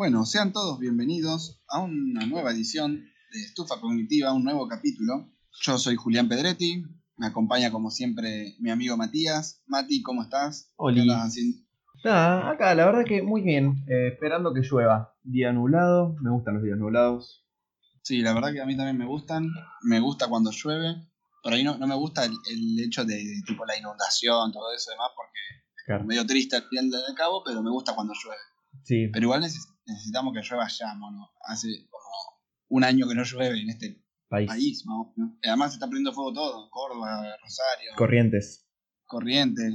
Bueno, sean todos bienvenidos a una nueva edición de Estufa Cognitiva, un nuevo capítulo. Yo soy Julián Pedretti, me acompaña como siempre mi amigo Matías. Mati, ¿cómo estás? Oli. ¿Qué haciendo? Nada, acá la verdad que muy bien, eh, esperando que llueva. Día nublado, me gustan los días nublados. Sí, la verdad que a mí también me gustan. Me gusta cuando llueve. Por ahí no, no me gusta el, el hecho de tipo la inundación, todo eso y demás, porque Claro. es medio triste al final del cabo, pero me gusta cuando llueve. Sí, Pero igual neces- necesitamos que llueva ya, mono. Hace como un año que no llueve en este país. país, ¿no? Además se está prendiendo fuego todo. Córdoba, Rosario, Corrientes. Corrientes,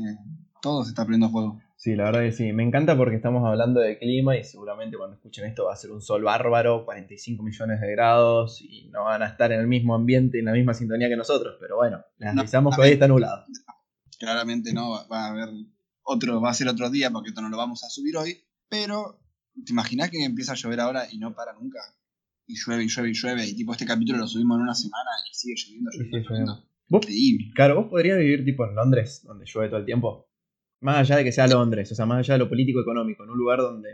todo se está prendiendo fuego. Sí, la verdad que sí. Me encanta porque estamos hablando de clima y seguramente cuando escuchen esto va a ser un sol bárbaro, 45 millones de grados y no van a estar en el mismo ambiente, en la misma sintonía que nosotros. Pero bueno, les avisamos que hoy está nublado. Claramente no, va a haber otro, va a ser otro día porque esto no lo vamos a subir hoy. Pero, ¿te imaginas que empieza a llover ahora y no para nunca? Y llueve y llueve y llueve. Y tipo este capítulo lo subimos en una semana y sigue lloviendo, lloviendo, lloviendo. lloviendo. ¿Vos? Increíble. Claro, vos podrías vivir tipo en Londres, donde llueve todo el tiempo. Más allá de que sea Londres, o sea, más allá de lo político-económico, en un lugar donde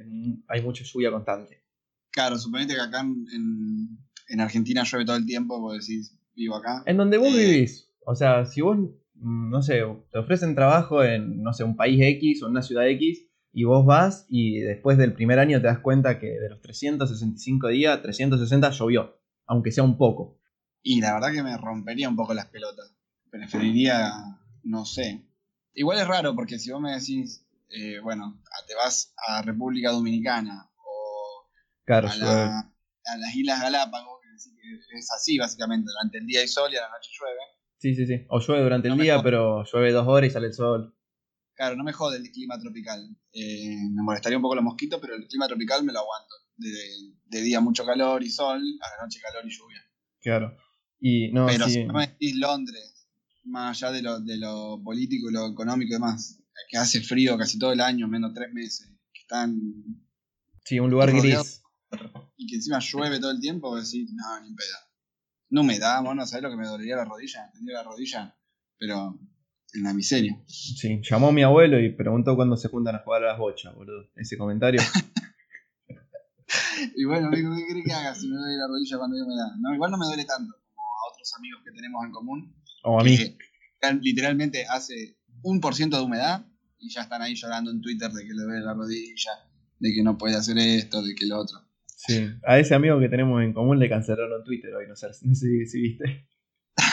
hay mucha lluvia constante. Claro, suponete que acá en, en- en Argentina llueve todo el tiempo, vos decís, vivo acá. En donde vos Eh. vivís. O sea, si vos, mm, no sé, te ofrecen trabajo en, no sé, un país X o en una ciudad X, y vos vas y después del primer año te das cuenta que de los 365 días, 360 llovió, aunque sea un poco. Y la verdad que me rompería un poco las pelotas. Preferiría, no sé. Igual es raro porque si vos me decís, eh, bueno, te vas a República Dominicana o Claro, a, la- a las Islas Galápagos, que es así básicamente, durante el día hay sol y a la noche llueve. Sí, sí, sí. O llueve durante el No día, pero llueve dos horas y sale el sol. Claro, no me jode el clima tropical. Eh, me molestaría un poco los mosquitos, pero el clima tropical me lo aguanto. De, de día mucho calor y sol, a la noche calor y lluvia. Claro. Y no, Pero sí. si no me decís Londres, más allá de lo, de lo político y lo económico y demás, que hace frío casi todo el año, menos tres meses, que están. Sí, un lugar gris. y que encima llueve todo el tiempo, decís, no, ni en pedo. No me da, mono, ¿sabés lo que me dolería la rodilla? Tendría la rodilla, pero en la miseria. Sí, llamó a mi abuelo y preguntó cuándo se juntan a jugar a las bochas, boludo. Ese comentario. Y bueno, amigo, ¿qué querés que haga si me duele la rodilla cuando yo me da? No, igual no me duele tanto como a otros amigos que tenemos en común. O a mí. literalmente hace un por ciento de humedad y ya están ahí llorando en Twitter de que le duele la rodilla, de que no puede hacer esto, de que lo otro. Sí. A ese amigo que tenemos en común le cancelaron Twitter hoy, no sé, no sé si viste.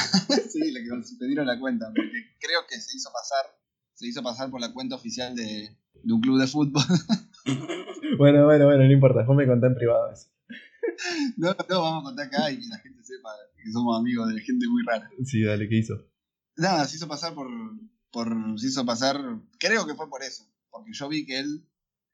sí, le pidieron la cuenta, porque creo que se hizo pasar, se hizo pasar por la cuenta oficial de, de un club de fútbol. Bueno, bueno, bueno, no importa, después me conté en privado eso. no, no, vamos a contar acá y que la gente sepa que somos amigos de gente muy rara. Sí, dale, ¿qué hizo? Nada, se hizo pasar por, por. Se hizo pasar. Creo que fue por eso. Porque yo vi que él,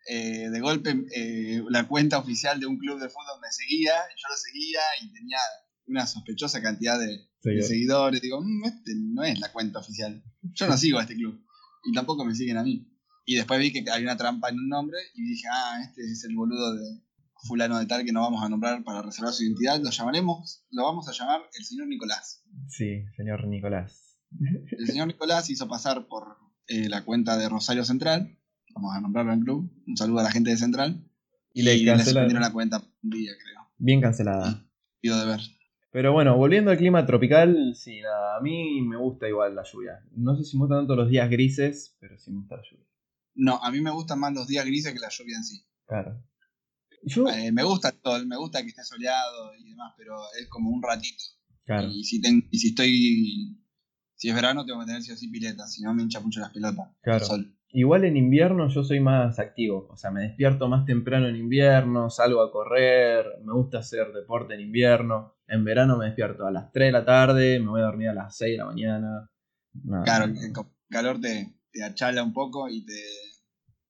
eh, de golpe, eh, la cuenta oficial de un club de fútbol me seguía, yo lo seguía y tenía una sospechosa cantidad de, de Seguidor. seguidores. Digo, "Mm, este no es la cuenta oficial. Yo no sigo a este club. Y tampoco me siguen a mí. Y después vi que había una trampa en un nombre y dije, ah, este es el boludo de fulano de tal que no vamos a nombrar para reservar su identidad. Lo llamaremos, lo vamos a llamar el señor Nicolás. Sí, señor Nicolás. El señor Nicolás hizo pasar por eh, la cuenta de Rosario Central. Vamos a nombrarlo en club. Un saludo a la gente de Central. Y le le cancelaron. la cuenta un día, creo. Bien cancelada. Pido de ver. Pero bueno, volviendo al clima tropical, sí, nada, a mí me gusta igual la lluvia. No sé si me gustan tanto los días grises, pero sí me gusta la lluvia. No, a mí me gustan más los días grises que la lluvia en sí. Claro. Yo, Eh, me gusta sol, me gusta que esté soleado y demás, pero es como un ratito. claro. Y, si ten- y si estoy. Si es verano, tengo que tener sí o sí pileta, si no me hincha mucho las pelotas. Claro. El sol. Igual en invierno yo soy más activo, o sea, me despierto más temprano en invierno, salgo a correr, me gusta hacer deporte en invierno. En verano me despierto a las 3 de la tarde, me voy a dormir a las 6 de la mañana. Claro, el calor te, te achala un poco y te.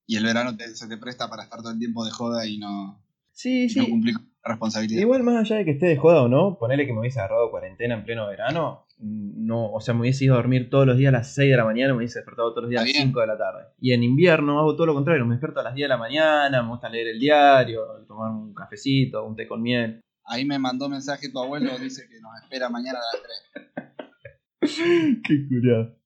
Y el verano te- se te presta para estar todo el tiempo de joda y no, Sí, y no sí. cumplir con responsabilidad. Igual más allá de que esté de joda o no, ponele que me hubiese agarrado cuarentena en pleno verano, no, o sea, me hubiese ido a dormir todos los días a las 6 de la mañana, me hubiese despertado todos los días a las Está bien. 5 de la tarde. Y en invierno hago todo lo contrario, me despierto a las 10 de la mañana, me gusta leer el diario, tomar un cafecito, un té con miel. Ahí me mandó mensaje tu abuelo, dice que nos espera mañana a las 3. Qué curioso.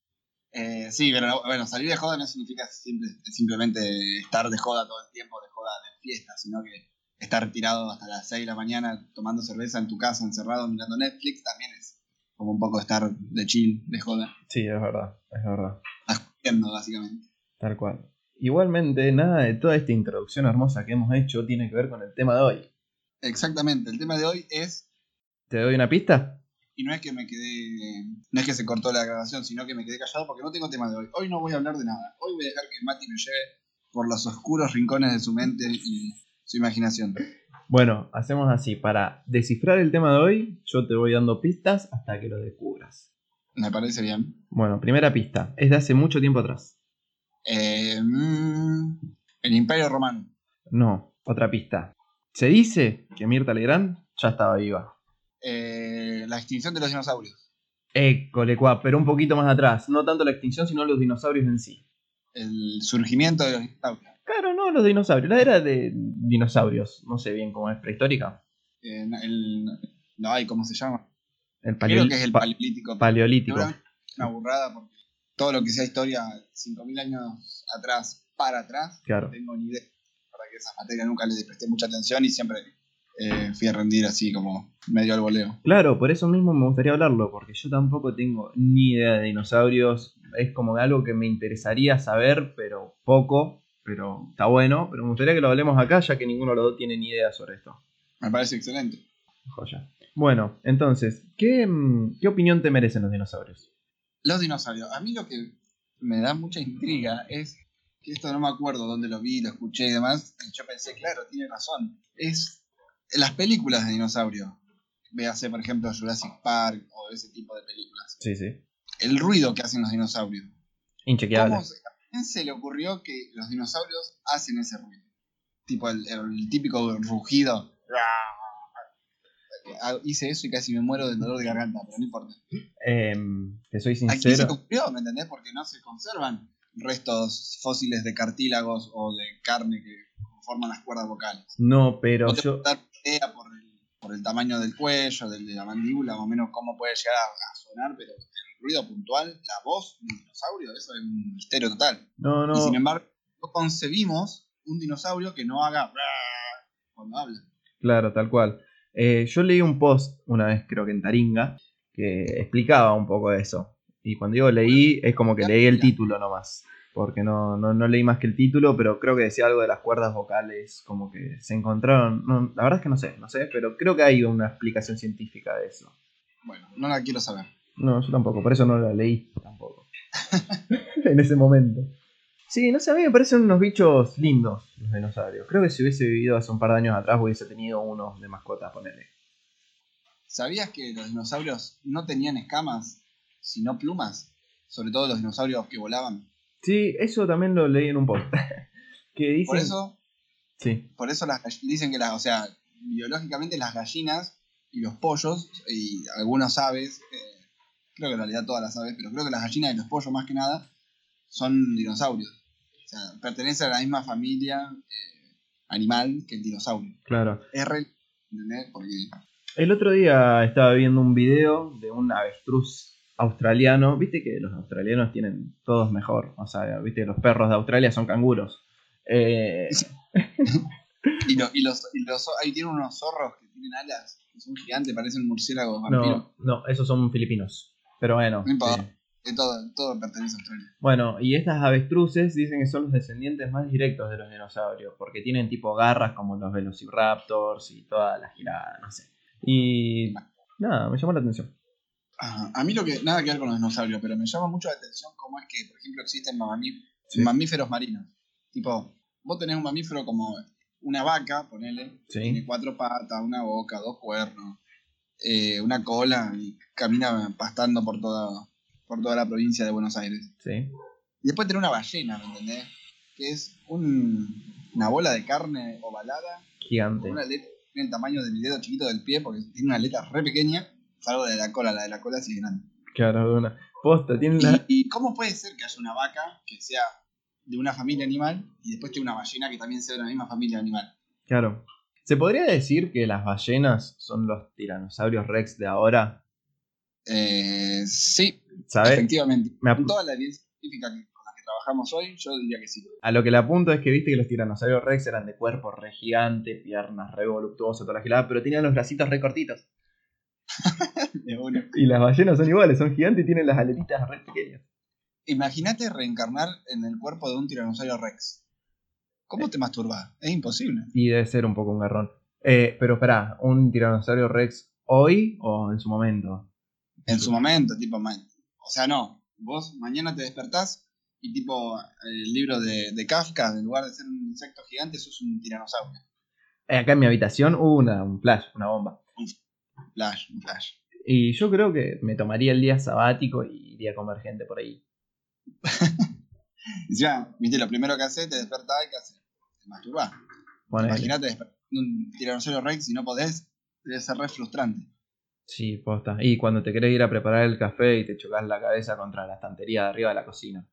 Eh, sí, pero bueno, salir de joda no significa simple- simplemente estar de joda todo el tiempo, de joda de fiesta, sino que estar tirado hasta las 6 de la mañana tomando cerveza en tu casa, encerrado, mirando Netflix, también es como un poco estar de chill, de joda. Sí, es verdad, es verdad. Estás básicamente. Tal cual. Igualmente, nada de toda esta introducción hermosa que hemos hecho tiene que ver con el tema de hoy. Exactamente, el tema de hoy es... ¿Te doy una pista? Y no es que me quedé... No es que se cortó la grabación, sino que me quedé callado porque no tengo tema de hoy. Hoy no voy a hablar de nada. Hoy voy a dejar que Mati me lleve por los oscuros rincones de su mente y su imaginación. Bueno, hacemos así. Para descifrar el tema de hoy, yo te voy dando pistas hasta que lo descubras. Me parece bien. Bueno, primera pista. Es de hace mucho tiempo atrás. Eh, mm, el Imperio Romano. No, otra pista. Se dice que Mirta Legrand ya estaba viva. Eh, la extinción de los dinosaurios. École, cuá, pero un poquito más atrás. No tanto la extinción, sino los dinosaurios en sí. El surgimiento de los dinosaurios. Claro, no, los dinosaurios. La era de dinosaurios. No sé bien cómo es, prehistórica. Eh, el, no hay, ¿cómo se llama? El Creo que es el paleolítico. Paleolítico. Una burrada porque todo lo que sea historia 5.000 años atrás para atrás, Claro. no tengo ni idea. Para que esa materia nunca le presté mucha atención y siempre eh, fui a rendir así como medio al voleo. Claro, por eso mismo me gustaría hablarlo, porque yo tampoco tengo ni idea de dinosaurios. Es como algo que me interesaría saber, pero poco. Pero está bueno. Pero me gustaría que lo hablemos acá, ya que ninguno de los dos tiene ni idea sobre esto. Me parece excelente. Joya. Bueno, entonces, ¿qué, mm, ¿qué opinión te merecen los dinosaurios? Los dinosaurios. A mí lo que me da mucha intriga es que esto no me acuerdo dónde lo vi, lo escuché y demás. Y yo pensé, claro, tiene razón. Es las películas de dinosaurios. Véase, por ejemplo, Jurassic Park o ese tipo de películas. Sí, sí. El ruido que hacen los dinosaurios. Inchequeable. ¿Cómo se, a quién se le ocurrió que los dinosaurios hacen ese ruido? Tipo el, el típico rugido. Ah, Hice eso y casi me muero del dolor de garganta, pero no importa. Em, te soy ¿A quién se sincero. ocurrió? ¿Me entendés? Porque no se conservan restos fósiles de cartílagos o de carne que conforman las cuerdas vocales. No, pero No te yo. dar idea por el, por el tamaño del cuello, del de la mandíbula, más o menos cómo puede llegar a, a sonar, pero ruido puntual, la voz de un dinosaurio, eso es un misterio total. No, no. Y sin embargo, no concebimos un dinosaurio que no haga cuando habla. Claro, tal cual. Eh, yo leí un post una vez, creo que en Taringa, que explicaba un poco de eso. Y cuando digo leí, es como que leí el título nomás. Porque no, no, no leí más que el título, pero creo que decía algo de las cuerdas vocales, como que se encontraron. no, la verdad es que no sé, no sé, pero creo que hay una explicación científica de eso. Bueno, no la quiero saber. No, yo tampoco, por eso no la leí tampoco. en ese momento. Sí, no sé, a mí me parecen unos bichos lindos los dinosaurios. Creo que si hubiese vivido hace un par de años atrás hubiese tenido uno de mascota, ponele. ¿Sabías que los dinosaurios no tenían escamas, sino plumas? Sobre todo los dinosaurios que volaban. Sí, eso también lo leí en un post. que dicen... Por eso, Sí, por eso las, dicen que las, o sea, biológicamente las gallinas y los pollos y algunas aves, eh, creo que en realidad todas las aves, pero creo que las gallinas y los pollos más que nada son dinosaurios. O sea, pertenecen a la misma familia eh, animal que el dinosaurio. claro. Es re, ¿entendés? Porque El otro día estaba viendo un video de un avestruz australiano. Viste que los australianos tienen todos mejor. O sea, viste que los perros de Australia son canguros. Eh, Y, lo- y los, y los ahí tienen unos zorros que tienen alas, que son gigantes, parecen murciélagos vampiros. no, no, esos son filipinos. Pero bueno. No importa. sí. Que todo, todo pertenece a Australia. Bueno, y estas avestruces dicen que son los descendientes más directos de los dinosaurios, porque tienen tipo garras como los velociraptors y toda la girada, no sé. Y nada, me llamó la atención. A mí lo que, nada que ver con los dinosaurios, pero me llama mucho la atención cómo es que, por ejemplo, existen mamí- Sí. mamíferos marinos. Tipo, vos tenés un mamífero como una vaca, ponele, Sí. tiene cuatro patas, una boca, dos cuernos, eh, una cola y camina pastando por toda, por toda la provincia de Buenos Aires. Sí. Y después tenés una ballena, ¿me entendés? Que es un- una bola de carne ovalada, Gigante. una aleta tiene el tamaño del dedo chiquito del pie, porque tiene una aleta re pequeña, salvo de la cola, la de la cola sí es grande. Claro, de una. Posta, tiene. ¿Y, y cómo puede ser que haya una vaca que sea de una familia animal y después tiene una ballena que también sea de la misma familia animal? Claro. ¿Se podría decir que las ballenas son los tiranosaurios rex de ahora? Eh, sí, ¿Sabes? efectivamente. Me Con toda la evidencia científica que- con la que trabajamos hoy, yo diría que sí. A lo que le apunto es que viste que los tiranosaurios rex eran de cuerpo re gigante, piernas re voluptuosas, toda la gilada, pero tenían los bracitos re cortitos. Y las ballenas son iguales, son gigantes y tienen las aletitas re pequeñas. Imagínate reencarnar en el cuerpo de un tiranosaurio rex. ¿Cómo te masturbas? Es imposible. Y debe ser un poco un garrón. Eh, pero espera, ¿un tiranosaurio rex hoy o en su momento? En su momento, tipo, o sea, no. Vos mañana te despertás y tipo el libro de, de Kafka, en lugar de ser un insecto gigante, sos un tiranosaurio. Eh, acá en mi habitación hubo una, un flash, una bomba. Flash, un flash. Y yo creo que me tomaría el día sabático y iría a comer gente por ahí. Y ya, viste, lo primero que haces, te despertás y ¿qué haces? Ponele. Imagínate despertar un tiranosaurio rex y no podés, debe ser re frustrante. Sí, posta. Y cuando te querés ir a preparar el café y te chocas la cabeza contra la estantería de arriba de la cocina.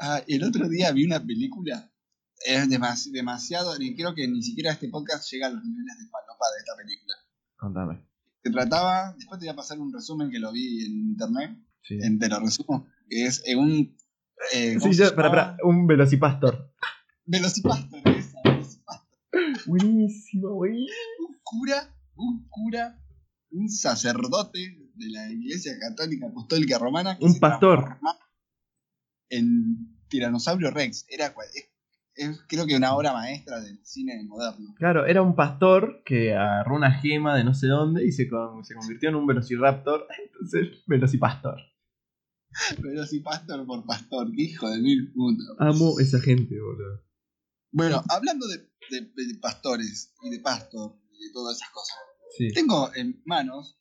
Ah, el otro día vi una película, es demas- demasiado, creo que ni siquiera este podcast llega a los niveles de falopa de esta película. Contame. Se trataba, después te voy a pasar un resumen que lo vi en internet, Sí, en- te lo resumo, que es en un... Eh, sí ¿cómo se ya, para, para, un velocipastor. Velocipastor, esa, Velocipastor. Buenísimo, güey. Un cura, un cura, un sacerdote de la Iglesia Católica Apostólica Romana. que Un se pastor. En Tiranosaurio Rex. Era, es, es creo que una obra maestra del cine moderno. Claro, era un pastor que agarró una gema de no sé dónde y se, con- se convirtió en un velociraptor. Entonces, velocipastor. Velocipastor por pastor, qué hijo de mil putas. Amo esa gente, boludo. Bueno, hablando de, de- de pastores y de pastor y de todas esas cosas, Sí. tengo en manos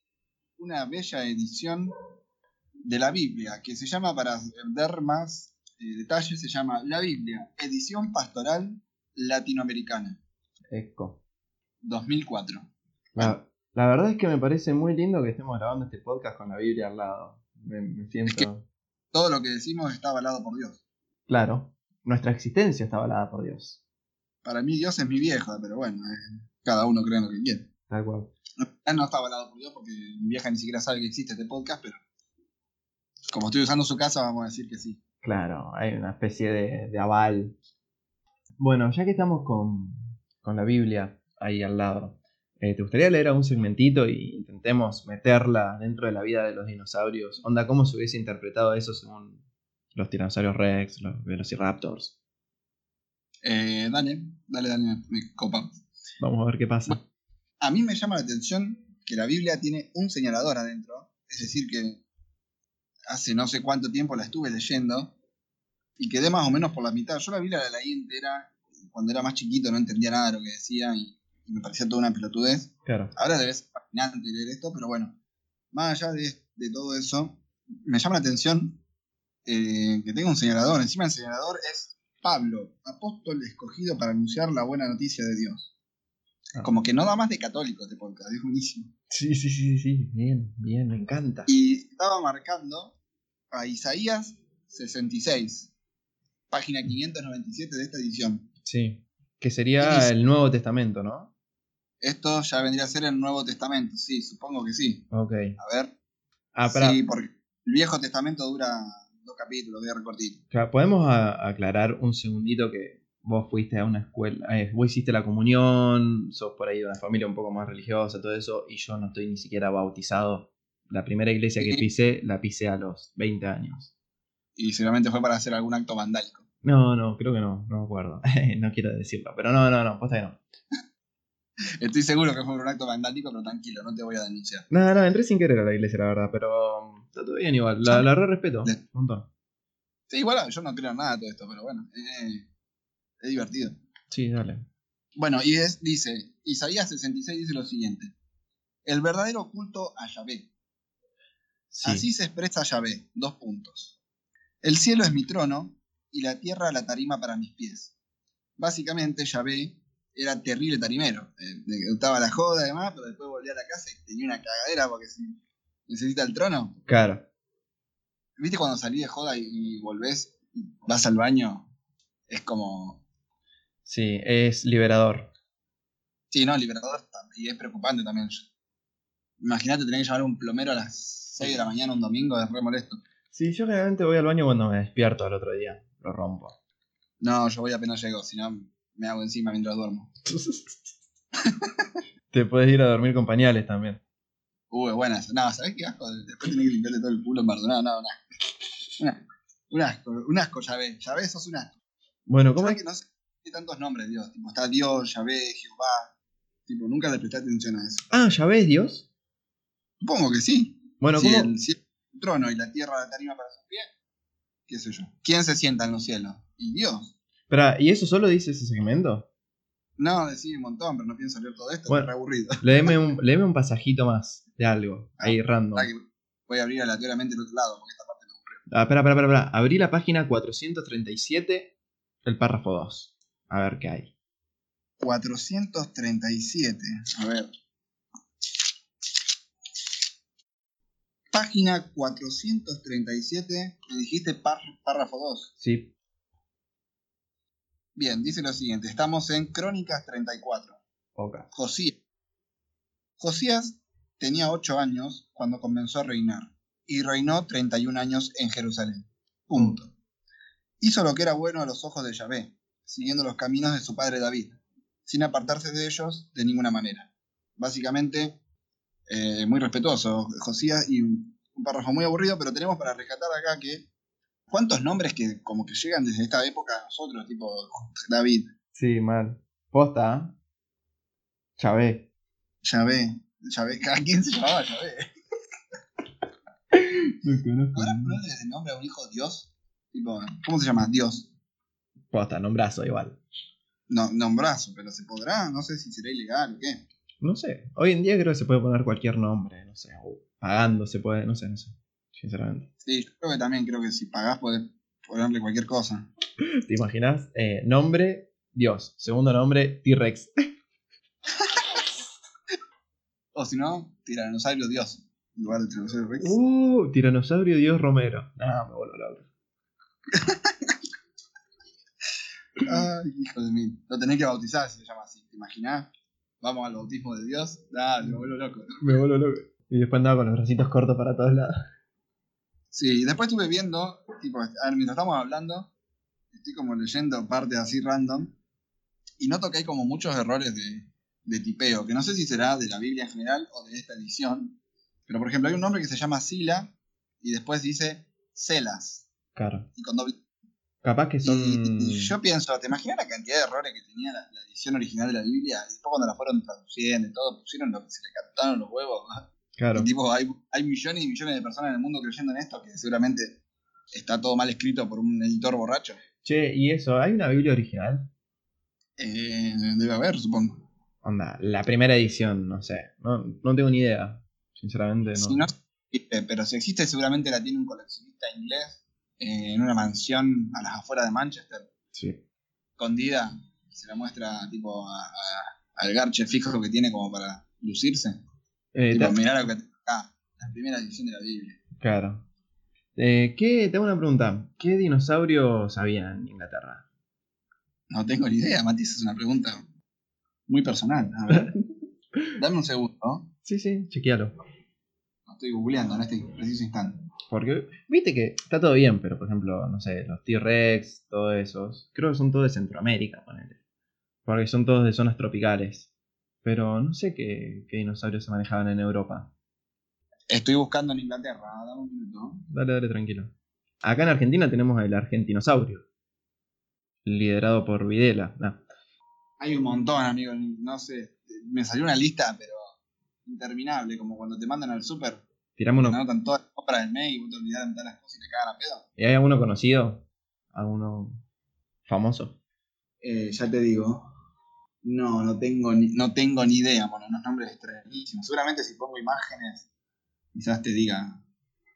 una bella edición de la Biblia que se llama, para dar más eh, detalles, se llama La Biblia, edición pastoral latinoamericana, Eco. 2004. La, la verdad es que me parece muy lindo que estemos grabando este podcast con la Biblia al lado. Me, me siento. Todo lo que decimos está avalado por Dios. Claro, nuestra existencia está avalada por Dios. Para mí Dios es mi vieja, pero bueno, eh, cada uno cree en lo que quiere. Tal cual. No, no está avalado por Dios porque mi vieja ni siquiera sabe que existe este podcast, pero como estoy usando su casa, vamos a decir que sí. Claro, hay una especie de, de aval. Bueno, ya que estamos con, con la Biblia ahí al lado, eh, ¿te gustaría leer algún segmentito y intentemos meterla dentro de la vida de los dinosaurios? Onda, ¿cómo se hubiese interpretado eso según los tiranosaurios rex, los velociraptors? Eh, dale, dale, dale, me, copa. Vamos a ver qué pasa. A mí me llama la atención que la Biblia tiene un señalador adentro, es decir, que hace no sé cuánto tiempo la estuve leyendo y quedé más o menos por la mitad. Yo la Biblia la leí entera cuando era más chiquito, no entendía nada de lo que decía y, y me parecía toda una pelotudez. Claro. Ahora debe ser fascinante leer esto, pero bueno, más allá de, de todo eso, me llama la atención eh, que tenga un señalador. Encima el señalador es Pablo, apóstol escogido para anunciar la buena noticia de Dios. Ah. Como que no da más de católico este podcast, es buenísimo. Sí, sí, sí, sí, bien, bien, me encanta. Y estaba marcando a Isaías 66, página 597 de esta edición. Sí. Que ¿Qué sería dice? el Nuevo Testamento, ¿no? Esto ya vendría a ser el Nuevo Testamento, sí, supongo que sí. Ok. A ver. Ah, para, Sí, porque el Viejo Testamento dura dos capítulos, de recortito. Claro, Podemos a- aclarar un segundito que vos fuiste a una escuela, eh, vos hiciste la comunión, sos por ahí de una familia un poco más religiosa, todo eso, y yo no estoy ni siquiera bautizado. La primera iglesia que pisé, la pisé a los 20 años. Y seguramente fue para hacer algún acto vandálico. No, no, creo que no, no me acuerdo. no quiero decirlo, pero no, no, no, posta que no. Estoy seguro que fue un acto vandálico, pero tranquilo, no te voy a denunciar. No, no, entré sin querer a la iglesia, la verdad, pero está todo bien igual. La, la re respeto, Le- un montón. Sí, igual yo no creo en nada de todo esto, pero bueno, eh, es divertido. Sí, dale. Bueno, y es, dice, Isaías 66 dice lo siguiente. El verdadero culto a Yahvé. Sí. Así se expresa Yahvé. Dos puntos. El cielo es mi trono y la tierra la tarima para mis pies. Básicamente Yahvé era terrible tarimero. Eh, le gustaba la joda y demás, pero después volvía a la casa y tenía una cagadera porque si necesita el trono. Claro. ¿Viste cuando salís de joda y, y volvés y vas al baño? Es como... Sí, es liberador. Sí, no, liberador y es preocupante también. Imagínate tener que llamar a un plomero a las 6 de la mañana un domingo, es re molesto. Sí, yo generalmente voy al baño cuando me despierto al otro día. Lo rompo. No, yo voy apenas llego, si no me hago encima mientras duermo. Te puedes ir a dormir con pañales también. Uh, es buena esa. No, ¿sabés qué asco? Después tenés que limpiarle todo el culo en Mardonado. No, no. Una- Un asco, un asco, ya ves. Ya ves, sos un asco. Bueno, ¿cómo ¿Sabés es? que no sé qué tantos nombres, Dios? Tipo, está Dios, Yahvé, Jehová. Tipo, nunca le presté atención a eso. Ah, ¿ya ves Dios? Supongo que sí. Bueno, si ¿cómo? el cielo es un trono y la tierra la tarima para sus pies, qué sé yo. ¿Quién se sienta en los cielos? Y Dios. Espera, ¿y eso solo dice ese segmento? No, decía un montón, pero no pienso leer todo esto, Bueno. es re aburrido. Léeme un, léeme un pasajito más de algo. Ahí, random. Voy a abrir aleatoriamente el otro lado, porque esta parte no aburrió. Ah, espera, espera, espera, espera. Abrí la página 437, el párrafo 2. A ver qué hay. 437. A ver. Página 437. Me dijiste párrafo 2. Sí. Bien, dice lo siguiente. Estamos en Crónicas 34. Ok. Josías. Josías tenía 8 años cuando comenzó a reinar. Y reinó 31 años en Jerusalén. Punto. Hizo lo que era bueno a los ojos de Yahvé, siguiendo los caminos de su padre David, sin apartarse de ellos de ninguna manera. Básicamente, eh, muy respetuoso Josías y un un párrafo muy aburrido, pero tenemos para rescatar acá que cuántos nombres que como que llegan desde esta época a nosotros, tipo David, Sí, mal. Posta. Chavé. Yahvé, Yahvé, ¿a quién se llamaba Yahvé? No conozco. ¿Podrás ponerle de nombre a un hijo Dios? Tipo, ¿cómo se llama? Dios. Posta, nombrazo igual. No, nombrazo, pero se podrá, no sé si será ilegal o qué. No sé. Hoy en día creo que se puede poner cualquier nombre. No sé. o pagando se puede. No sé, no sé. Sinceramente. Sí, yo creo que también creo que si pagás podés ponerle cualquier cosa. ¿Te imaginas? Eh, nombre, Dios. Segundo nombre, T-Rex. O si no, tiranosaurio Dios. En lugar de tiranosaurio Rex. Uh, Tiranosaurio Dios Romero. No, me vuelvo loco. Ay, hijo de mí. Lo tenés que bautizar si se llama así. ¿Te imaginás? Vamos al bautismo de Dios. Dale, me vuelvo loco. Me vuelvo loco. Y después andaba con los bracitos cortos para todos lados. Sí, después estuve viendo, tipo, a ver, mientras estamos hablando, estoy como leyendo partes así random, y noto que hay como muchos errores de, de tipeo, que no sé si será de la Biblia en general o de esta edición, pero por ejemplo hay un nombre que se llama Sila, y después dice Celas, Claro. y con doble... Capaz que son. Y, y yo pienso, ¿te imaginas la cantidad de errores que tenía la, la edición original de la Biblia? Y después cuando la fueron traduciendo y todo, pusieron lo que se le captaron los huevos. Claro. Y tipo, hay, hay millones y millones de personas en el mundo creyendo en esto que seguramente está todo mal escrito por un editor borracho. Che, ¿y eso? ¿Hay una Biblia original? Eh, debe haber, supongo. Onda, la primera edición, no sé. No, no tengo ni idea. Sinceramente, no. Si no existe, pero si existe, seguramente la tiene un coleccionista inglés eh, en una mansión a las afueras de Manchester, Sí. escondida. Se la muestra tipo a- a- al garche fijo que tiene como para lucirse. Eh, tipo, mirá lo que tengo acá, la primera edición de la Biblia. Claro. Eh, ¿qué, tengo una pregunta. ¿Qué dinosaurios había en Inglaterra? No tengo ni idea, Mati, esa es una pregunta muy personal. A ver, dame un segundo, ¿no? Sí, sí, chequealo. Lo estoy googleando en este preciso instante. Porque, viste que está todo bien, pero por ejemplo, no sé, los T-Rex, todos esos, creo que son todos de Centroamérica, ponele. Porque son todos de zonas tropicales. Pero no sé qué, qué dinosaurios se manejaban en Europa. Estoy buscando en Inglaterra, dame un minuto. Dale, dale, tranquilo. Acá en Argentina tenemos el argentinosaurio. Liderado por Videla. Ah, Hay un montón, amigo, no sé. Me salió una lista, pero interminable, como cuando te mandan al súper, tirame te uno. anotan todas las compras del mes y vos te olvidás de meter las cosas y te cagan a pedo. ¿Y hay alguno conocido? ¿Alguno famoso? Eh, ya te digo. No, no tengo ni, no tengo ni idea, bueno, unos nombres extrañísimos. Seguramente si pongo imágenes, quizás te diga,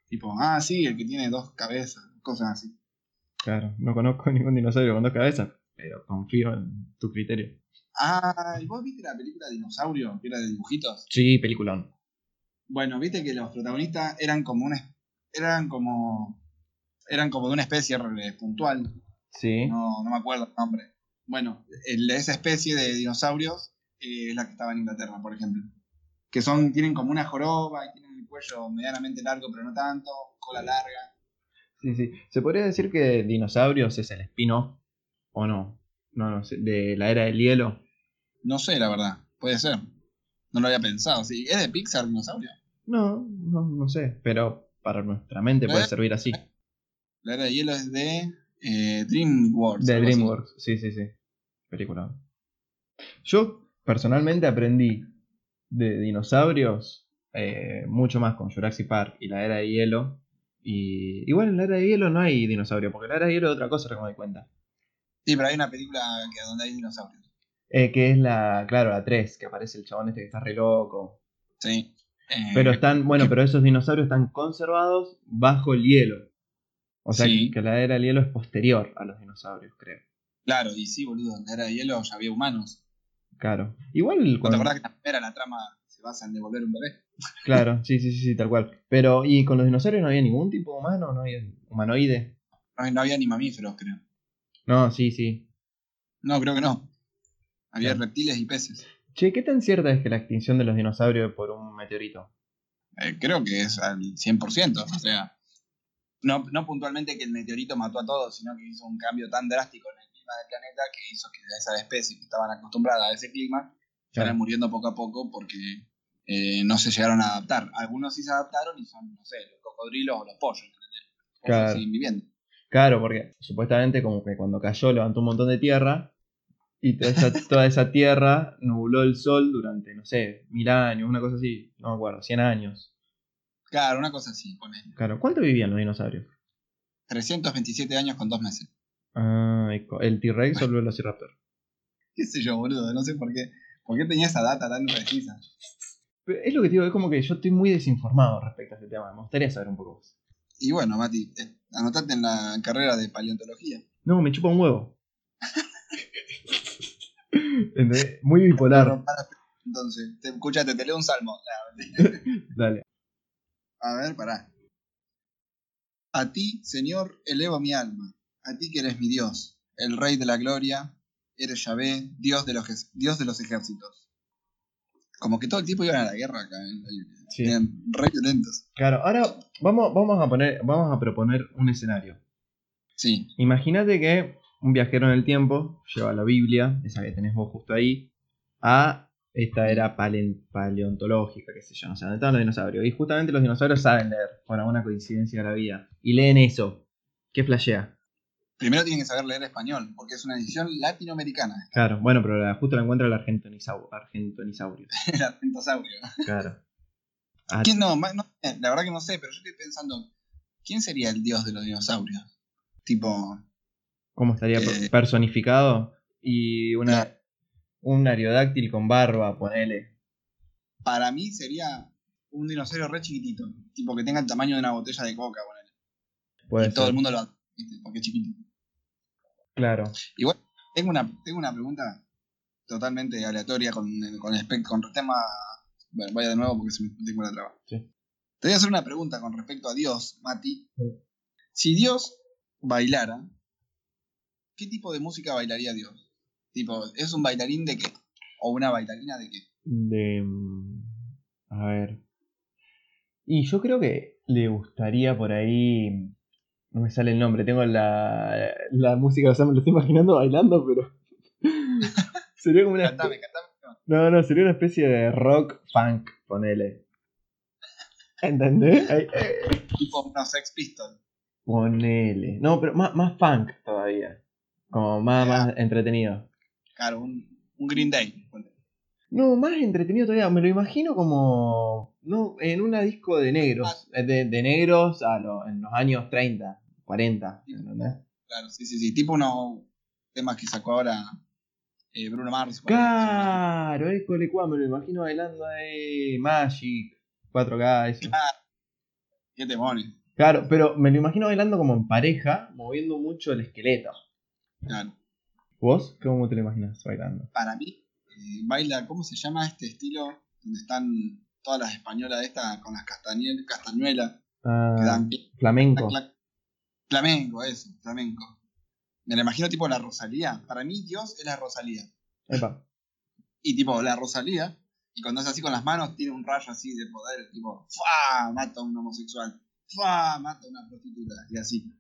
tipo, ah, sí, el que tiene dos cabezas, cosas así. Claro, no conozco ningún dinosaurio con dos cabezas, pero confío en tu criterio. Ah, ¿y vos viste la película Dinosaurio, que era de dibujitos? Sí, peliculón. Bueno, viste que los protagonistas eran como una eran como eran como de una especie puntual, Sí. no, no me acuerdo el nombre. Bueno, el esa especie de dinosaurios eh, es la que estaba en Inglaterra, por ejemplo. Que son, tienen como una joroba y tienen el cuello medianamente largo, pero no tanto, cola larga. Sí, sí. ¿Se podría decir que Dinosaurios es el spin-off o no? No, no sé, de la era del hielo. No sé, la verdad. Puede ser. No lo había pensado. Sí, ¿Es de Pixar Dinosaurio? No, no, no sé, pero para nuestra mente puede ¿Eh? servir así. La era de hielo es de eh, DreamWorks. De. DreamWorks, sí, sí, sí. Película. Yo personalmente aprendí de dinosaurios eh, mucho más con Jurassic Park y la era de hielo. Y igual en la era de hielo no hay dinosaurio, porque la era de hielo es otra cosa, como me di cuenta. Sí, pero hay una película que donde hay dinosaurios. Eh, que es la, claro, la 3, que aparece el chabón este que está re loco. Sí. Eh, Pero están, bueno, pero esos dinosaurios están conservados bajo el hielo. O sea Sí. que la era del hielo es posterior a los dinosaurios, creo. Claro, y sí, boludo, en la era de hielo ya había humanos. Claro. Igual ¿No te cuando- acordás que la primera la trama se basa en devolver un bebé? Claro, sí, sí, sí, sí, tal cual. Pero, ¿y con los dinosaurios no había ningún tipo humano? ¿No había humanoide? No, no había ni mamíferos, creo. No, sí, sí. No, creo que no. Había Claro. reptiles y peces. Che, ¿qué tan cierta es que la extinción de los dinosaurios por un meteorito? Eh, creo que es al 100%. O sea, no, no puntualmente que el meteorito mató a todos, sino que hizo un cambio tan drástico en el clima del planeta que hizo que esas especies que estaban acostumbradas a ese clima fueran muriendo poco a poco porque eh, no se llegaron a adaptar. Algunos sí se adaptaron y son, no sé, los cocodrilos o los pollos. ¿entendés? Claro. siguen viviendo. Claro, porque supuestamente como que cuando cayó levantó un montón de tierra y toda esa, toda esa tierra nubló el sol durante, no sé, mil años, una cosa así, no me acuerdo, 100 años. Claro, una cosa así, ponele. Claro, ¿cuánto vivían los dinosaurios? 327 años con dos meses. Ah, el T-Rex o el Velociraptor. ¿Qué sé yo, boludo? No sé por qué. ¿Por qué tenía esa data tan precisa? Pero es lo que te digo, es como que yo estoy muy desinformado respecto a este tema. Me gustaría saber un poco más. Y bueno, Mati, eh, anotate en la carrera de paleontología. No, me chupa un huevo. ¿Entendés? Muy bipolar. Entonces, te, escuchate, te leo un salmo. Dale. A ver, pará. A ti, Señor, elevo mi alma. A ti que eres mi Dios, el Rey de la Gloria, eres Yahvé, Dios de los, Dios de los ejércitos. Como que todo el tiempo iban a la guerra acá en la Biblia. Sí. Eran re violentos. Claro, ahora vamos, vamos, a poner, vamos a proponer un escenario. Sí, Imagínate que un viajero en el tiempo lleva la Biblia, esa que tenés vos justo ahí, a esta era palen- paleontológica, qué sé yo, no sé, donde estaban los dinosaurios. Y justamente los dinosaurios saben leer, por alguna coincidencia de la vida. Y leen eso. ¿Qué flashea? Primero tienen que saber leer español, porque es una edición latinoamericana. Claro, bueno, pero la, justo la encuentra el argentonisau- argentonisaurio. El argentosaurio. Claro. Ah, ¿Quién no? Sé, La verdad que no sé, pero yo estoy pensando, ¿quién sería el dios de los dinosaurios? Tipo, ¿Cómo estaría Eh, personificado? Y una, un ariodáctil con barba, ponele. para mí sería un dinosaurio re chiquitito, tipo que tenga el tamaño de una botella de coca, ponele. Puede y todo el mundo lo porque es chiquito. Claro. Igual, tengo una, tengo una pregunta totalmente aleatoria con, con, espe- con el tema. Bueno, vaya de nuevo porque se me tengo la traba. Sí. Te voy a hacer una pregunta con respecto a Dios, Mati. Sí. Si Dios bailara, ¿qué tipo de música bailaría Dios? Tipo, ¿es un bailarín de qué? ¿O una bailarina de qué? De. mm, A ver. Y yo creo que le gustaría por ahí. No me sale el nombre, tengo la, la música, o sea, me lo estoy imaginando bailando, pero. sería como una. Cantame, cantame. No, no, sería una especie de rock funk, ponele. ¿Entendés? Eh, Tipo unos Sex Pistols. Ponele. No, pero más, más funk todavía. Como más, más entretenido. Claro, un, un Green Day. ponele. No, más entretenido todavía. Me lo imagino como. No, en una disco de negros. eh, De, de negros a lo- en los años 30, 40. ¿entendés? Claro, sí, sí, sí. Tipo unos temas que sacó ahora eh, Bruno Mars. Claro, es Colecua, me lo imagino bailando ahí. Magic, 4K, eso. Qué demonios. Claro, pero me lo imagino bailando como en pareja, moviendo mucho el esqueleto. Claro. ¿Vos cómo te lo imaginas bailando? Para mí, eh, baila, ¿cómo se llama este estilo? Donde están todas las españolas estas con las castañuelas, castañuelas que Ah, dan flamenco. Flamenco, eso, flamenco. Me lo imagino tipo la Rosalía. Para mí, Dios es la Rosalía. Epa. Y tipo, la Rosalía, y cuando es así con las manos, tiene un rayo así de poder, tipo, ¡fua! Mata a un homosexual. ¡fua! mata a una prostituta. Y así.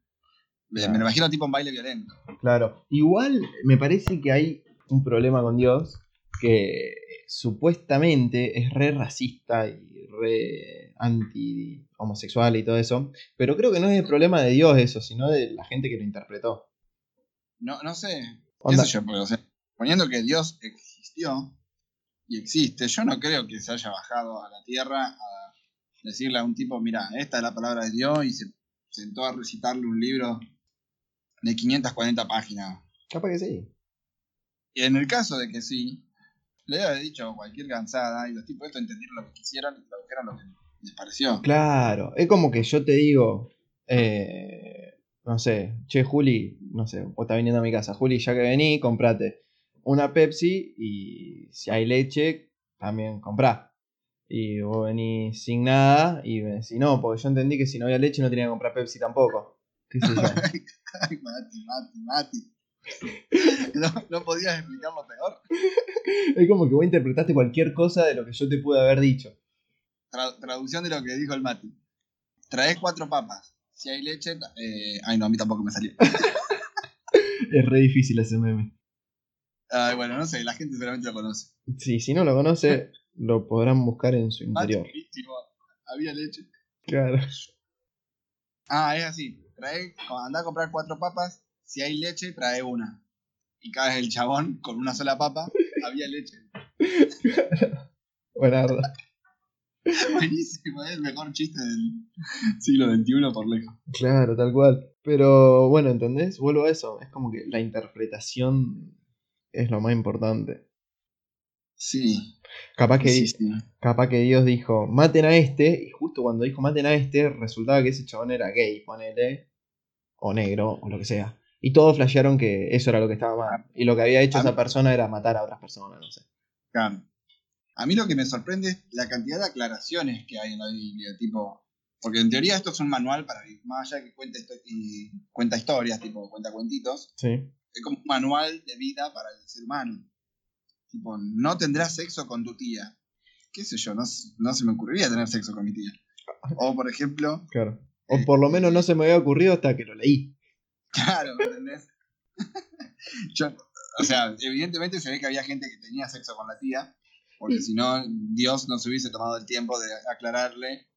Claro. me lo imagino tipo un baile violento. Claro. Igual me parece que hay un problema con Dios que supuestamente es re racista y re anti homosexual y todo eso. Pero creo que no es el problema de Dios eso, sino de la gente que lo interpretó. No, no sé. ¿Qué Onda. sé yo? Porque, o sea, poniendo que Dios existió y existe, yo no creo que se haya bajado a la tierra a decirle a un tipo, mira, esta es la palabra de Dios y se sentó a recitarle un libro de 540 páginas. Capaz que sí. Y en el caso de que sí, le debe haber dicho cualquier cansada y los tipos estos entendieron lo que quisieron y tradujeron lo que les pareció. Claro, es como que yo te digo, eh, no sé, che, Juli, no sé, vos estás viniendo a mi casa, Juli, ya que vení, comprate una Pepsi y si hay leche, también comprá. Y vos venís sin nada y me decís, no, porque yo entendí que si no había leche no tenía que comprar Pepsi tampoco. ¿Qué sé yo? Ay, Mati, Mati, Mati. No, no podías explicarlo peor. es como que vos interpretaste cualquier cosa de lo que yo te pude haber dicho. Tra- traducción de lo que dijo el Mati. Traes cuatro papas. Si hay leche. eh, ay, no, a mí tampoco me salió. Es re difícil ese meme. Ay, bueno, no sé, la gente seguramente lo conoce. Sí, si no lo conoce, lo podrán buscar en su interior. Había leche. Claro. Ah, es así. Trae, anda a comprar cuatro papas. Si hay leche, trae una. Y cada vez el chabón con una sola papa. Había leche. Buenarda. Buenísimo, es el mejor chiste del siglo XXI por lejos. Claro, tal cual. Pero bueno, ¿entendés? Vuelvo a eso. Es como que la interpretación es lo más importante. Sí. Capaz que, sí, sí. capaz que Dios dijo, maten a este, y justo cuando dijo maten a este, resultaba que ese chabón era gay, ponele, o negro, o lo que sea. Y todos flashearon que eso era lo que estaba mal. Y lo que había hecho A esa mí- persona era matar a otras personas, no sé. Claro. A mí lo que me sorprende es la cantidad de aclaraciones que hay en la Biblia, tipo, porque en teoría esto es un manual para vivir, más allá que cuenta, y cuenta historias, tipo, cuenta cuentitos, Sí. es como un manual de vida para el ser humano. Tipo, no tendrás sexo con tu tía. ¿Qué sé yo? No, no se me ocurriría tener sexo con mi tía. O, por ejemplo, Claro. O por lo menos no se me había ocurrido hasta que lo leí. claro, ¿me entendés? Yo- o sea, evidentemente se ve que había gente que tenía sexo con la tía, porque si no, Dios no se hubiese tomado el tiempo de aclararle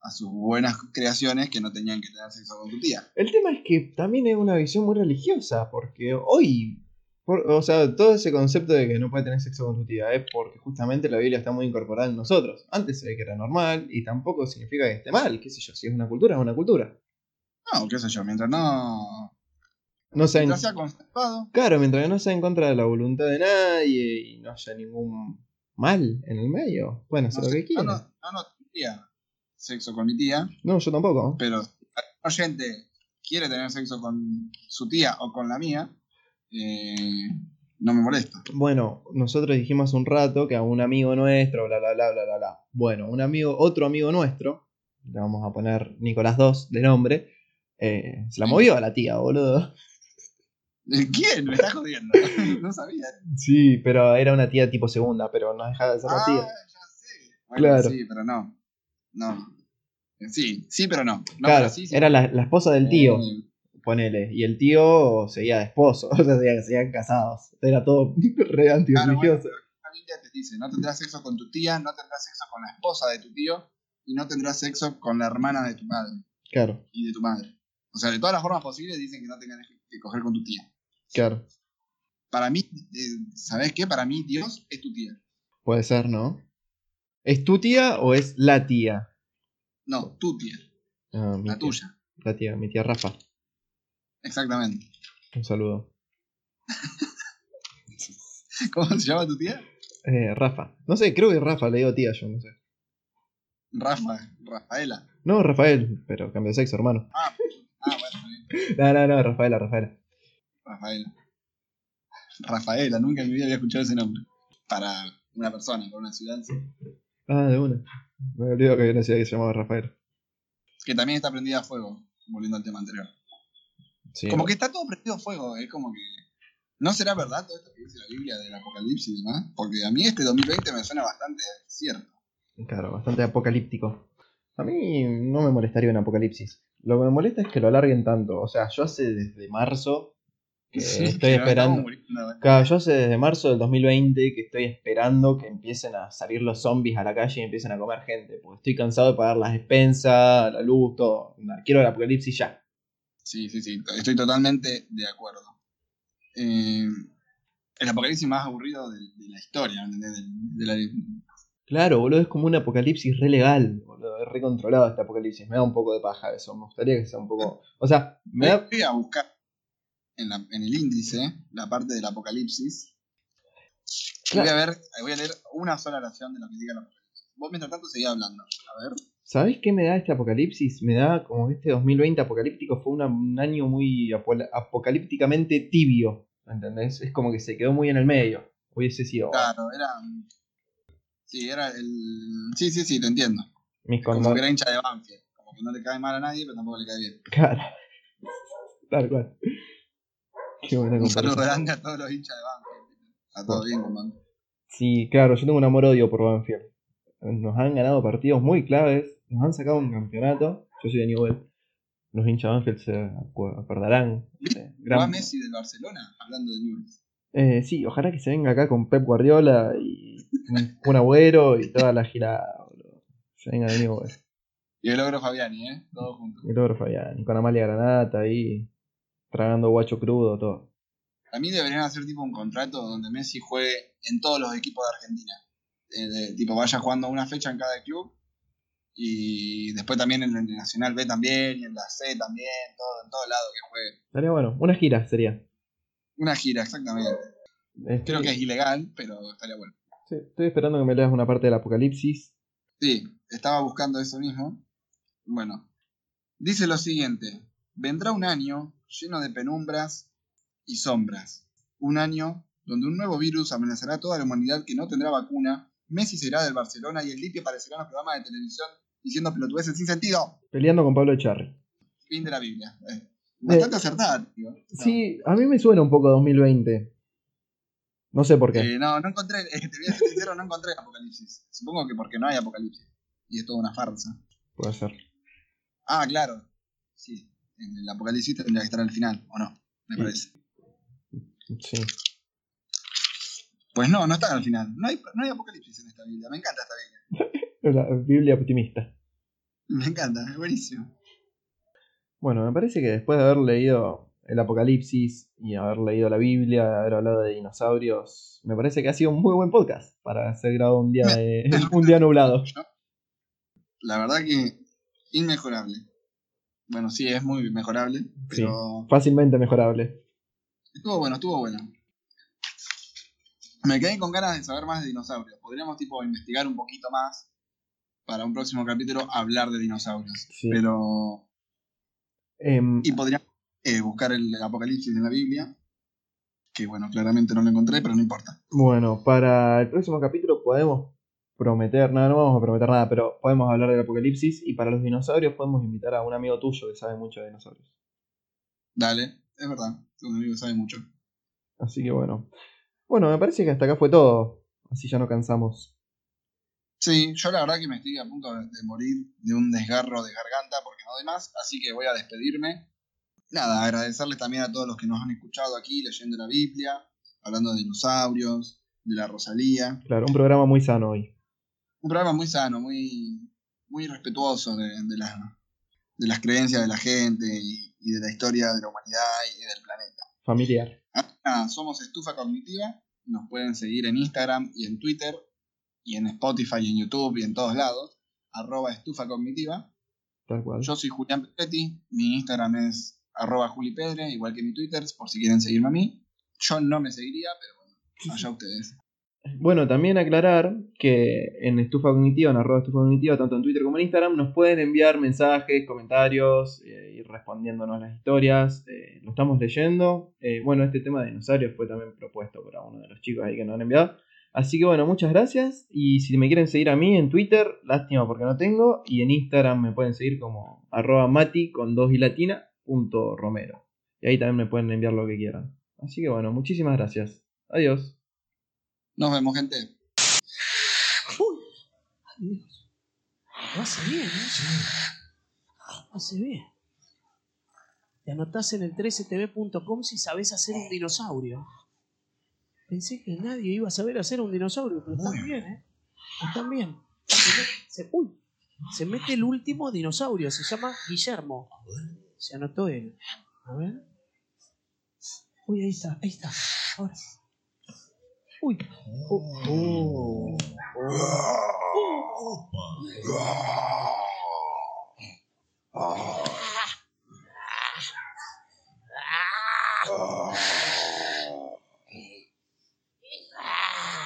a sus buenas creaciones que no tenían que tener sexo con tu tía. El tema es que también es una visión muy religiosa, porque hoy, por- o sea, todo ese concepto de que no puede tener sexo con tu tía es porque justamente la Biblia está muy incorporada en nosotros. Antes se ve que era normal y tampoco significa que esté mal, qué sé yo, si es una cultura, es una cultura. No, qué sé yo, mientras no. No sea en- Mientras sea conservado. claro, mientras no sea en contra de la voluntad de nadie y no haya ningún mal en el medio, bueno, No, lo que quiera. no, No, no, no tendría sexo con mi tía, yo tampoco. pero si un oyente quiere tener sexo con su tía o con la mía, eh, no me molesta. Bueno, nosotros dijimos hace un rato que a un amigo nuestro, bla, bla, bla, bla, bla, bla. Bueno, un amigo, otro amigo nuestro, le vamos a poner Nicolás 2 de nombre, eh, se la movió a la tía, boludo. ¿Quién? Me está jodiendo. No sabía. Sí, pero era una tía tipo segunda, pero no dejaba de ser la Ah, tía. ya sé. Bueno, Claro. Sí, pero no. No. Sí, sí, pero no. No, claro, pero sí, sí. era la, la esposa del tío, Eh, ponele, y el tío seguía de esposo, o sea, seguían, seguían casados. Era todo re Claro, antirreligioso. bueno, la te dice, no tendrás sexo con tu tía, no tendrás sexo con la esposa de tu tío y no tendrás sexo con la hermana de tu padre Claro, y de tu madre. O sea, de todas las formas posibles dicen que no tengas que coger con tu tía. claro. Para mí, eh, ¿sabes qué? Para mí Dios es tu tía. Puede ser, ¿no? ¿Es tu tía o es la tía? No, tu tía, Ah, la tía. tuya. La tía, mi tía Rafa. Exactamente. Un saludo. ¿Cómo se llama tu tía? Eh, Rafa. No sé, creo que Rafa, le digo tía yo, no sé. Rafa, Rafaela. No, Rafael, pero cambio de sexo, hermano. Ah. No, no, no, Rafaela, Rafaela. Rafaela. Rafaela, nunca en mi vida había escuchado ese nombre. Para una persona, para una ciudad. sí. Ah, de una. Me olvidó que había una ciudad que se llamaba Rafael. Que también está prendida a fuego, volviendo al tema anterior. Sí. Como que está todo prendido a fuego, es como que. ¿No será verdad todo esto que dice la Biblia del apocalipsis y demás? Porque a mí este 2020 me suena bastante cierto. Claro, bastante apocalíptico. A mí no me molestaría un apocalipsis. Lo que me molesta es que lo alarguen tanto. O sea, yo hace desde marzo que Sí, estoy que esperando. Claro, yo hace desde marzo del 2020 que estoy esperando que empiecen a salir los zombies a la calle y empiecen a comer gente. Porque estoy cansado de pagar las expensas, la luz, todo. Quiero el apocalipsis ya. Sí, sí, sí, estoy totalmente de acuerdo. Eh, el apocalipsis más aburrido de, de la historia, ¿entendés? De, de la- Claro, boludo, es como un apocalipsis re legal. Boludo, es re controlado este apocalipsis. Me da un poco de paja eso. Me gustaría que sea un poco. O sea, me da. Voy a buscar en, la- en el índice la parte del apocalipsis. Claro. voy a ver, voy a leer una sola oración de lo que diga el apocalipsis. Vos mientras tanto seguí hablando. A ver. ¿Sabés qué me da este apocalipsis? Me da como que este 2020 apocalíptico fue una- un año muy apocalípticamente tibio. ¿Entendés? Es como que se quedó muy en el medio. Hubiese sido. Claro, era. Sí, era el. Sí, sí, sí, te entiendo. mis Como que era hincha de Banfield. Como que no le cae mal a nadie, pero tampoco le cae bien. Claro. Tal cual. Qué buena Un saludo comparación. grande a todos los hinchas de Banfield. A todos bien, con Banfield. Sí, claro, yo tengo un amor-odio por Banfield. Nos han ganado partidos muy claves, nos han sacado un campeonato. Yo soy de Newell. Los hinchas de Banfield se acordarán. Eh, ¿Va gran- Messi del Barcelona? Hablando de Newell's. Eh, sí, ojalá que se venga acá con Pep Guardiola y un, agüero y toda la girada, boludo. Venga de Newell. Y el ogro Fabiani, ¿eh? Todos juntos. Y logro Fabián. Y con Amalia Granata ahí, tragando guacho crudo, todo. A mí deberían hacer tipo un contrato donde Messi juegue en todos los equipos de Argentina. Eh, de- tipo, vaya jugando una fecha en cada club. Y después también en el Nacional B también, y en la C también, todo, en todos lados que juegue. Estaría bueno, una gira sería. Una gira, exactamente. Este, Creo que es ilegal, pero estaría bueno. Sí, estoy esperando que me leas una parte del apocalipsis. Sí, estaba buscando eso mismo. Bueno, dice lo siguiente: vendrá un año lleno de penumbras y sombras. Un año donde un nuevo virus amenazará a toda la humanidad que no tendrá vacuna. Messi será del Barcelona y el Lipi aparecerá en los programas de televisión diciendo pelotudeces sin sentido. Peleando con Pablo Echarri. Fin de la Biblia. Eh, Bastante acertada, tío. No. Sí, a mí me suena un poco 2020. No sé por qué. Eh, no, no encontré, eh, te voy a ser sincero, no encontré apocalipsis. Supongo que porque no hay apocalipsis. Y es toda una farsa. Puede ser. Ah, claro. Sí, en el apocalipsis tendría que estar al final, ¿o no? Me parece. Sí. Pues no, no está al final. No hay, no hay apocalipsis en esta Biblia. Me encanta esta Biblia. La Biblia optimista. Me encanta, es buenísimo. Bueno, me parece que después de haber leído el Apocalipsis y haber leído la Biblia, haber hablado de dinosaurios, me parece que ha sido un muy buen podcast para ser grabado un día, de- un día nublado. La verdad que inmejorable. Bueno, sí, es muy mejorable, pero Fácilmente mejorable. estuvo bueno, estuvo bueno. Me quedé con ganas de saber más de dinosaurios. Podríamos tipo investigar un poquito más para un próximo capítulo hablar de dinosaurios. Sí. Pero Em, Y podría eh, buscar el Apocalipsis en la Biblia. Que bueno, claramente no lo encontré, pero no importa. bueno, para el próximo capítulo podemos prometer, no, no vamos a prometer nada, pero podemos hablar del Apocalipsis y para los dinosaurios podemos invitar a un amigo tuyo que sabe mucho de dinosaurios. Dale, es verdad. Un amigo que sabe mucho. Así que bueno. Bueno, me parece que hasta acá fue todo. Así ya no cansamos. Sí, yo la verdad que me estoy a punto de, de morir de un desgarro de garganta porque no doy más, así que voy a despedirme. Nada, agradecerles también a todos los que nos han escuchado aquí leyendo la Biblia, hablando de dinosaurios, de la Rosalía. Claro, un programa muy sano hoy. Un programa muy sano, muy, muy respetuoso de, de, la- de las creencias de la gente y, y de la historia de la humanidad y del planeta. Familiar. Ah, somos Estufa Cognitiva. Nos pueden seguir en Instagram y en Twitter y en Spotify y en YouTube y en todos lados. Arroba Estufa Cognitiva. Tal cual. Yo soy Julián Peretti. Mi Instagram es arroba julipedre, igual que mi Twitter, por si quieren seguirme a mí. Yo no me seguiría, pero bueno, allá ustedes. Bueno, también aclarar que en Estufa Cognitiva, en arroba Estufa Cognitiva, tanto en Twitter como en Instagram, nos pueden enviar mensajes, comentarios, eh, ir respondiéndonos las historias. eh, lo estamos leyendo. Eh, bueno, este tema de dinosaurios fue también propuesto por uno de los chicos ahí que nos han enviado. Así que bueno, muchas gracias. Y si me quieren seguir a mí en Twitter, lástima porque no tengo. Y en Instagram me pueden seguir como arroba mati con dos y latina romero. Y ahí también me pueden enviar lo que quieran. Así que bueno, muchísimas gracias. Adiós. Nos vemos, gente. Adiós. Lo hace bien, ¿eh? Lo hace bien. Te anotás en el 13tv.com si sabés hacer un dinosaurio. Pensé que nadie iba a saber hacer un dinosaurio, pero están bien, ¿eh? Están bien. Se- uy, se mete el último dinosaurio, se llama Guillermo. Se anotó él. A ver. Uy, ahí está, ahí está. Ahora. Uy. Oh.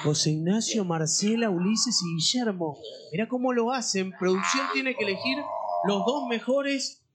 José Ignacio, Marcela, Ulises y Guillermo. Mirá cómo lo hacen. Producción tiene que elegir los dos mejores